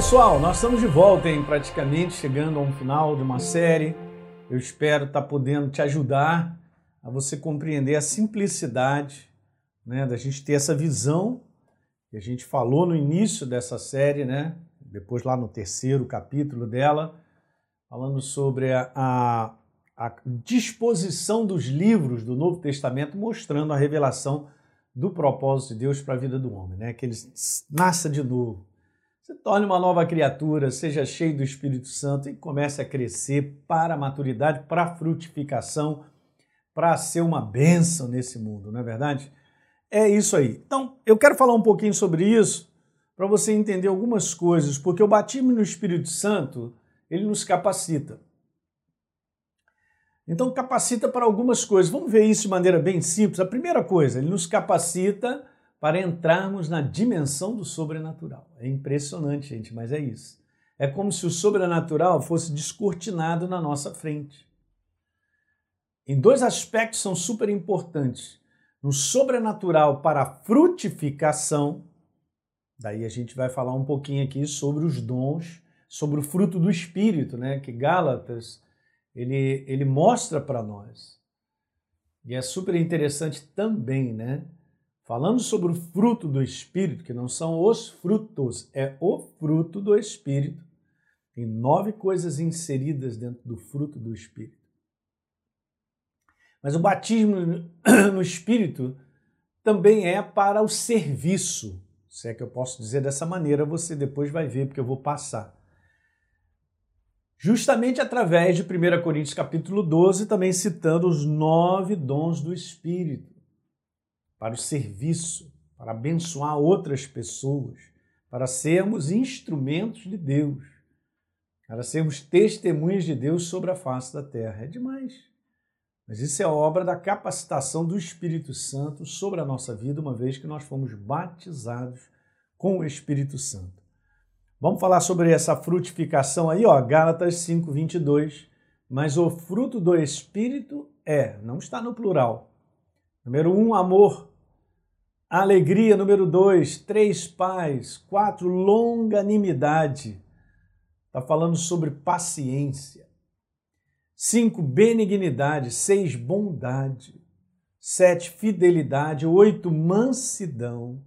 pessoal, nós estamos de volta, hein? praticamente chegando a um final de uma série. Eu espero estar podendo te ajudar a você compreender a simplicidade né, da gente ter essa visão que a gente falou no início dessa série, né? depois lá no terceiro capítulo dela, falando sobre a, a, a disposição dos livros do Novo Testamento, mostrando a revelação do propósito de Deus para a vida do homem, né? que ele nasça de novo se torne uma nova criatura, seja cheio do Espírito Santo e comece a crescer para a maturidade, para a frutificação, para ser uma bênção nesse mundo, não é verdade? É isso aí. Então, eu quero falar um pouquinho sobre isso para você entender algumas coisas, porque o batismo no Espírito Santo, ele nos capacita. Então, capacita para algumas coisas. Vamos ver isso de maneira bem simples. A primeira coisa, ele nos capacita para entrarmos na dimensão do sobrenatural. É impressionante, gente, mas é isso. É como se o sobrenatural fosse descortinado na nossa frente. Em dois aspectos são super importantes. No sobrenatural para a frutificação, daí a gente vai falar um pouquinho aqui sobre os dons, sobre o fruto do Espírito, né? Que Gálatas ele, ele mostra para nós. E é super interessante também, né? Falando sobre o fruto do Espírito, que não são os frutos, é o fruto do Espírito. Tem nove coisas inseridas dentro do fruto do Espírito. Mas o batismo no Espírito também é para o serviço. Se é que eu posso dizer dessa maneira, você depois vai ver, porque eu vou passar. Justamente através de 1 Coríntios capítulo 12, também citando os nove dons do Espírito para o serviço, para abençoar outras pessoas, para sermos instrumentos de Deus, para sermos testemunhas de Deus sobre a face da terra. É demais. Mas isso é obra da capacitação do Espírito Santo sobre a nossa vida, uma vez que nós fomos batizados com o Espírito Santo. Vamos falar sobre essa frutificação aí, ó, Gálatas 5, 22. Mas o fruto do Espírito é, não está no plural. Número um, amor. Alegria, número dois, três paz, quatro, longanimidade. Está falando sobre paciência. Cinco, benignidade. Seis, bondade. Sete, fidelidade. Oito, mansidão.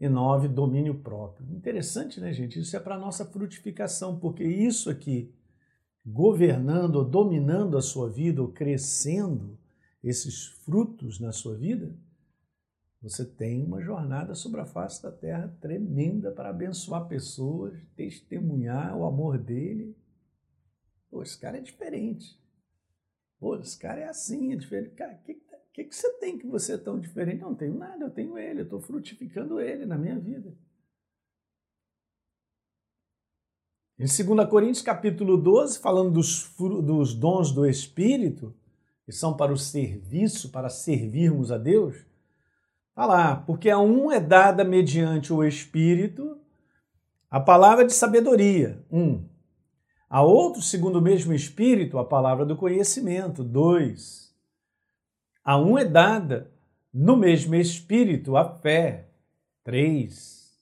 E nove, domínio próprio. Interessante, né, gente? Isso é para nossa frutificação, porque isso aqui, governando ou dominando a sua vida, ou crescendo esses frutos na sua vida, você tem uma jornada sobre a face da terra tremenda para abençoar pessoas, testemunhar o amor dele. Pô, esse cara é diferente. Pô, esse cara é assim, é diferente. Cara, o que, que, que você tem que você é tão diferente? Não, não tenho nada, eu tenho ele, eu estou frutificando ele na minha vida. Em 2 Coríntios capítulo 12, falando dos, dos dons do Espírito, que são para o serviço, para servirmos a Deus, Olha lá, porque a um é dada mediante o Espírito a palavra de sabedoria, um. A outro, segundo o mesmo Espírito, a palavra do conhecimento, dois. A um é dada no mesmo Espírito a fé, três.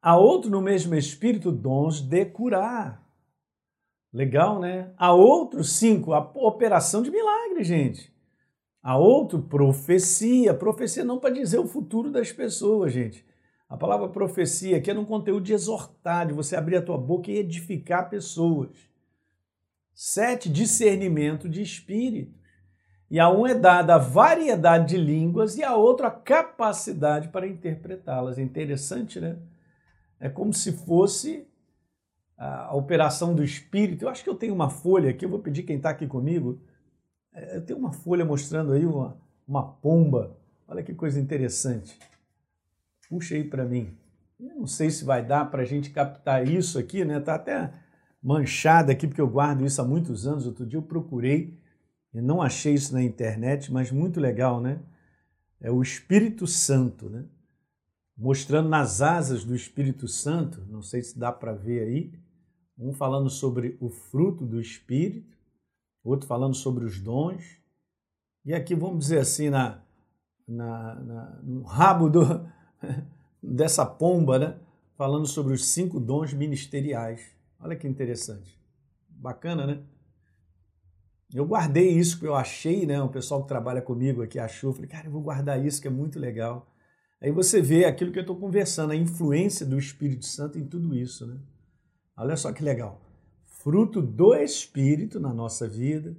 A outro, no mesmo Espírito, dons de curar. Legal, né? A outro, cinco, a operação de milagre, gente. A outro, profecia. Profecia não para dizer o futuro das pessoas, gente. A palavra profecia aqui é um conteúdo de exortar, de você abrir a tua boca e edificar pessoas. Sete, discernimento de espíritos. E a um é dada a variedade de línguas e a outra a capacidade para interpretá-las. É interessante, né? É como se fosse a operação do espírito. Eu acho que eu tenho uma folha aqui, eu vou pedir quem está aqui comigo eu tenho uma folha mostrando aí uma, uma pomba. Olha que coisa interessante. Puxa aí para mim. Eu não sei se vai dar para a gente captar isso aqui, né? Tá até manchada aqui porque eu guardo isso há muitos anos. Outro dia eu procurei e não achei isso na internet, mas muito legal, né? É o Espírito Santo, né? Mostrando nas asas do Espírito Santo, não sei se dá para ver aí, um falando sobre o fruto do Espírito outro falando sobre os dons. E aqui, vamos dizer assim, na, na, na no rabo do, dessa pomba, né? falando sobre os cinco dons ministeriais. Olha que interessante. Bacana, né? Eu guardei isso que eu achei, né? O pessoal que trabalha comigo aqui achou. Falei, cara, eu vou guardar isso que é muito legal. Aí você vê aquilo que eu estou conversando, a influência do Espírito Santo em tudo isso, né? Olha só que legal. Fruto do Espírito na nossa vida,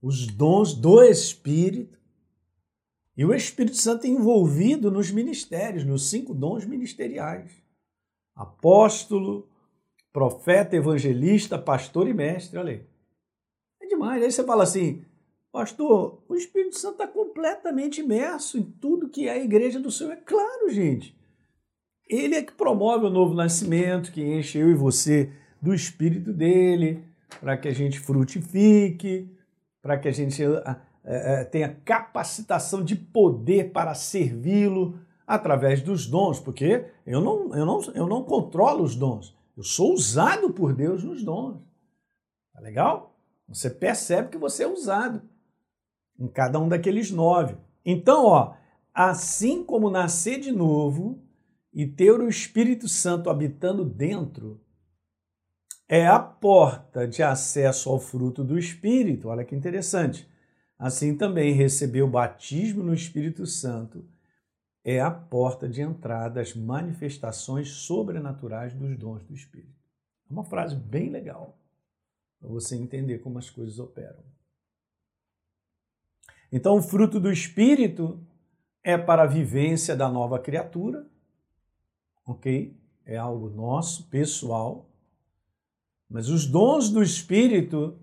os dons do Espírito e o Espírito Santo envolvido nos ministérios, nos cinco dons ministeriais: apóstolo, profeta, evangelista, pastor e mestre. Olha aí. É demais. Aí você fala assim, pastor, o Espírito Santo está completamente imerso em tudo que é a igreja do Senhor. É claro, gente. Ele é que promove o novo nascimento, que enche eu e você do Espírito dele, para que a gente frutifique, para que a gente é, tenha capacitação de poder para servi-lo através dos dons, porque eu não, eu, não, eu não controlo os dons, eu sou usado por Deus nos dons. Tá legal? Você percebe que você é usado em cada um daqueles nove. Então, ó, assim como nascer de novo e ter o Espírito Santo habitando dentro, é a porta de acesso ao fruto do Espírito. Olha que interessante. Assim também receber o batismo no Espírito Santo é a porta de entrada às manifestações sobrenaturais dos dons do Espírito. É uma frase bem legal para você entender como as coisas operam. Então, o fruto do Espírito é para a vivência da nova criatura, ok? É algo nosso, pessoal. Mas os dons do Espírito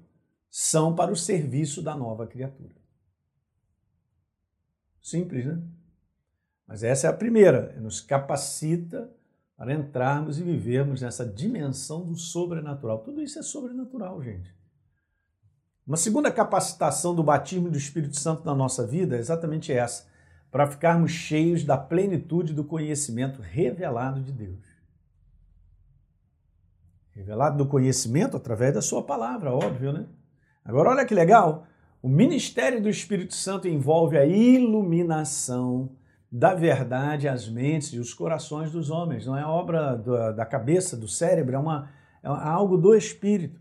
são para o serviço da nova criatura. Simples, né? Mas essa é a primeira, nos capacita para entrarmos e vivermos nessa dimensão do sobrenatural. Tudo isso é sobrenatural, gente. Uma segunda capacitação do batismo do Espírito Santo na nossa vida é exatamente essa, para ficarmos cheios da plenitude do conhecimento revelado de Deus. Revelado do conhecimento através da sua palavra, óbvio, né? Agora olha que legal, o ministério do Espírito Santo envolve a iluminação da verdade às mentes e os corações dos homens. Não é obra da cabeça, do cérebro, é, uma, é algo do Espírito.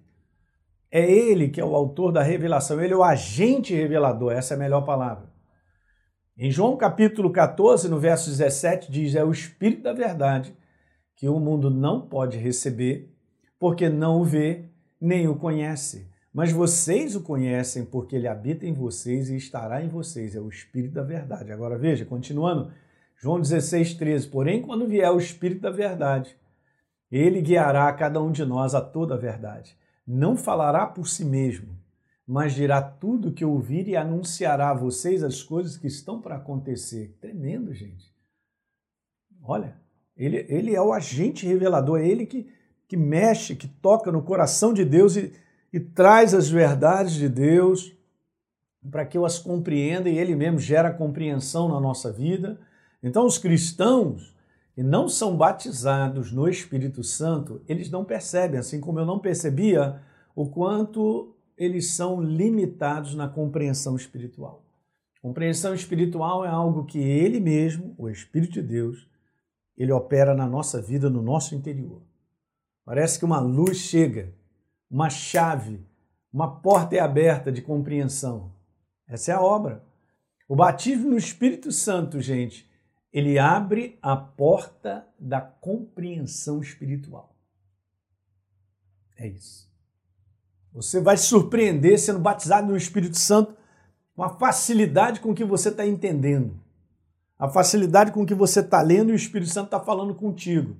É Ele que é o autor da revelação, Ele é o agente revelador, essa é a melhor palavra. Em João capítulo 14, no verso 17, diz: É o Espírito da verdade que o mundo não pode receber, porque não o vê nem o conhece. Mas vocês o conhecem porque ele habita em vocês e estará em vocês. É o Espírito da verdade. Agora veja, continuando, João 16, 13. Porém, quando vier o Espírito da verdade, ele guiará cada um de nós a toda a verdade. Não falará por si mesmo, mas dirá tudo o que ouvir e anunciará a vocês as coisas que estão para acontecer. Tremendo, gente. Olha, ele, ele é o agente revelador, é ele que, que mexe, que toca no coração de Deus e e traz as verdades de Deus para que eu as compreenda e Ele mesmo gera compreensão na nossa vida. Então, os cristãos que não são batizados no Espírito Santo, eles não percebem, assim como eu não percebia o quanto eles são limitados na compreensão espiritual. Compreensão espiritual é algo que Ele mesmo, o Espírito de Deus, ele opera na nossa vida, no nosso interior. Parece que uma luz chega uma chave, uma porta é aberta de compreensão. Essa é a obra. O batismo no Espírito Santo, gente, ele abre a porta da compreensão espiritual. É isso. Você vai se surpreender sendo batizado no Espírito Santo com a facilidade com que você está entendendo, a facilidade com que você está lendo e o Espírito Santo está falando contigo.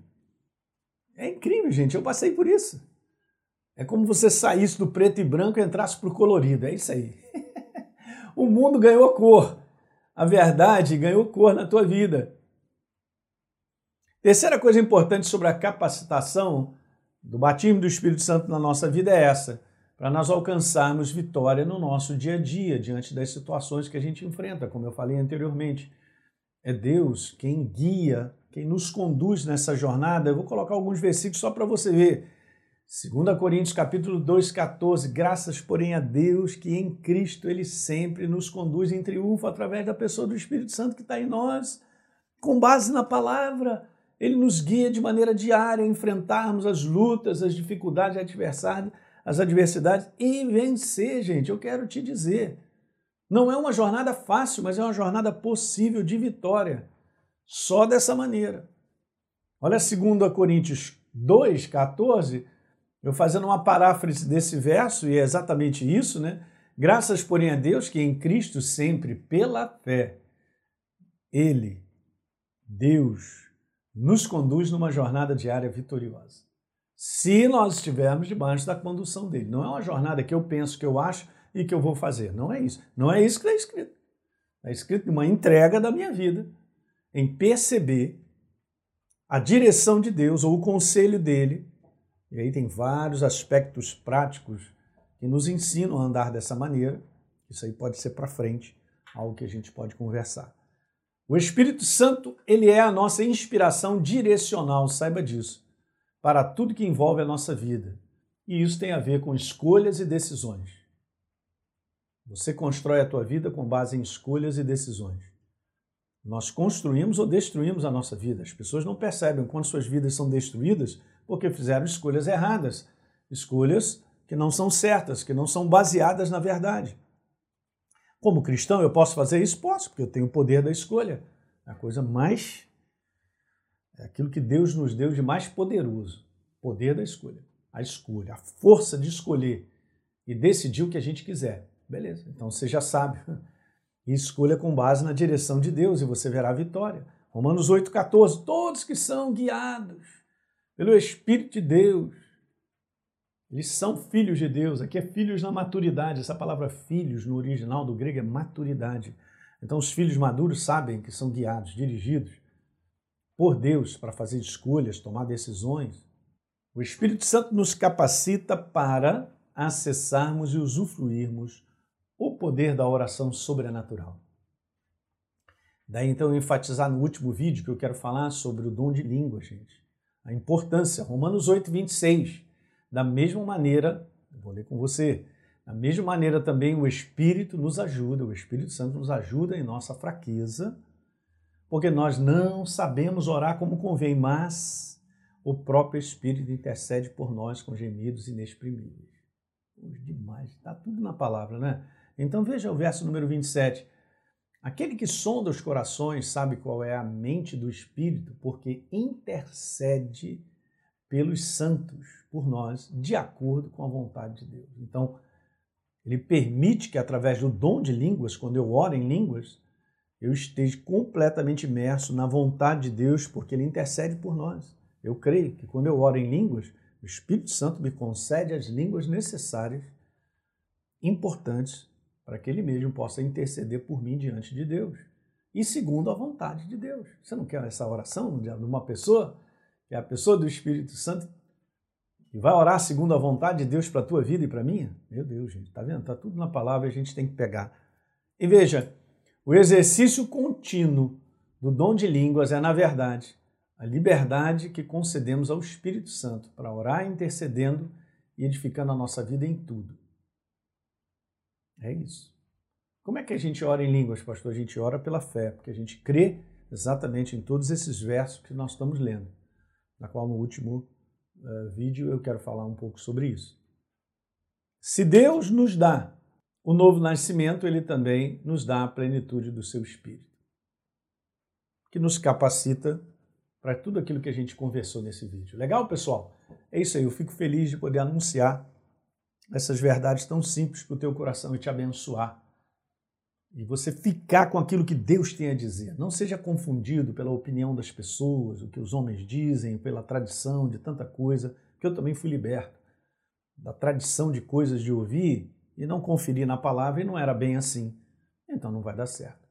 É incrível, gente. Eu passei por isso. É como você saísse do preto e branco e entrasse para o colorido. É isso aí. o mundo ganhou cor. A verdade ganhou cor na tua vida. Terceira coisa importante sobre a capacitação do batismo do Espírito Santo na nossa vida é essa, para nós alcançarmos vitória no nosso dia a dia, diante das situações que a gente enfrenta, como eu falei anteriormente. É Deus quem guia, quem nos conduz nessa jornada. Eu vou colocar alguns versículos só para você ver 2 Coríntios capítulo 2, 14, graças, porém, a Deus que em Cristo Ele sempre nos conduz em triunfo através da pessoa do Espírito Santo que está em nós, com base na palavra. Ele nos guia de maneira diária a enfrentarmos as lutas, as dificuldades, as adversidades e vencer, gente. Eu quero te dizer. Não é uma jornada fácil, mas é uma jornada possível de vitória. Só dessa maneira. Olha 2 Coríntios 2, 14, eu fazendo uma paráfrase desse verso, e é exatamente isso, né? Graças, porém, a Deus que em Cristo sempre, pela fé, Ele, Deus, nos conduz numa jornada diária vitoriosa. Se nós estivermos debaixo da condução dele. Não é uma jornada que eu penso, que eu acho e que eu vou fazer. Não é isso. Não é isso que está escrito. Está escrito uma entrega da minha vida em perceber a direção de Deus ou o conselho dele. E aí tem vários aspectos práticos que nos ensinam a andar dessa maneira. Isso aí pode ser para frente, algo que a gente pode conversar. O Espírito Santo, ele é a nossa inspiração direcional, saiba disso, para tudo que envolve a nossa vida. E isso tem a ver com escolhas e decisões. Você constrói a tua vida com base em escolhas e decisões. Nós construímos ou destruímos a nossa vida. As pessoas não percebem quando suas vidas são destruídas porque fizeram escolhas erradas, escolhas que não são certas, que não são baseadas na verdade. Como cristão, eu posso fazer isso? Posso, porque eu tenho o poder da escolha. É a coisa mais. É aquilo que Deus nos deu de mais poderoso: poder da escolha. A escolha, a força de escolher e decidir o que a gente quiser. Beleza, então você já sabe. E escolha com base na direção de Deus e você verá a vitória. Romanos 8,14: Todos que são guiados pelo Espírito de Deus eles são filhos de Deus. Aqui é filhos na maturidade. Essa palavra filhos no original do grego é maturidade. Então, os filhos maduros sabem que são guiados, dirigidos por Deus para fazer escolhas, tomar decisões. O Espírito Santo nos capacita para acessarmos e usufruirmos poder da oração sobrenatural. Daí então enfatizar no último vídeo que eu quero falar sobre o dom de língua, gente. A importância, Romanos 8, 26. Da mesma maneira, vou ler com você, da mesma maneira também o Espírito nos ajuda, o Espírito Santo nos ajuda em nossa fraqueza, porque nós não sabemos orar como convém, mas o próprio Espírito intercede por nós com gemidos inexprimíveis. Demais, está tudo na palavra, né? Então veja o verso número 27. Aquele que sonda os corações sabe qual é a mente do Espírito, porque intercede pelos santos, por nós, de acordo com a vontade de Deus. Então, ele permite que através do dom de línguas, quando eu oro em línguas, eu esteja completamente imerso na vontade de Deus, porque ele intercede por nós. Eu creio que quando eu oro em línguas, o Espírito Santo me concede as línguas necessárias, importantes, para que ele mesmo possa interceder por mim diante de Deus. E segundo a vontade de Deus. Você não quer essa oração de uma pessoa? que é a pessoa do Espírito Santo, que vai orar segundo a vontade de Deus para a tua vida e para a minha? Meu Deus, gente, tá vendo? Tá tudo na palavra, a gente tem que pegar. E veja, o exercício contínuo do dom de línguas é, na verdade, a liberdade que concedemos ao Espírito Santo para orar intercedendo e edificando a nossa vida em tudo. É isso. Como é que a gente ora em línguas, pastor? A gente ora pela fé, porque a gente crê exatamente em todos esses versos que nós estamos lendo na qual no último uh, vídeo eu quero falar um pouco sobre isso. Se Deus nos dá o novo nascimento, ele também nos dá a plenitude do seu espírito, que nos capacita para tudo aquilo que a gente conversou nesse vídeo. Legal, pessoal? É isso aí, eu fico feliz de poder anunciar essas verdades tão simples para o teu coração e te abençoar e você ficar com aquilo que Deus tem a dizer. Não seja confundido pela opinião das pessoas, o que os homens dizem, pela tradição de tanta coisa, que eu também fui liberto da tradição de coisas de ouvir e não conferir na palavra e não era bem assim. Então não vai dar certo.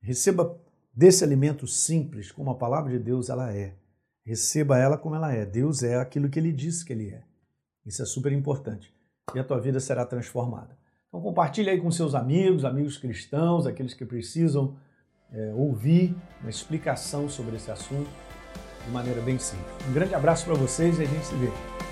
Receba desse alimento simples, como a palavra de Deus ela é. Receba ela como ela é. Deus é aquilo que ele disse que ele é. Isso é super importante. E a tua vida será transformada. Então compartilhe aí com seus amigos, amigos cristãos, aqueles que precisam é, ouvir uma explicação sobre esse assunto de maneira bem simples. Um grande abraço para vocês e a gente se vê.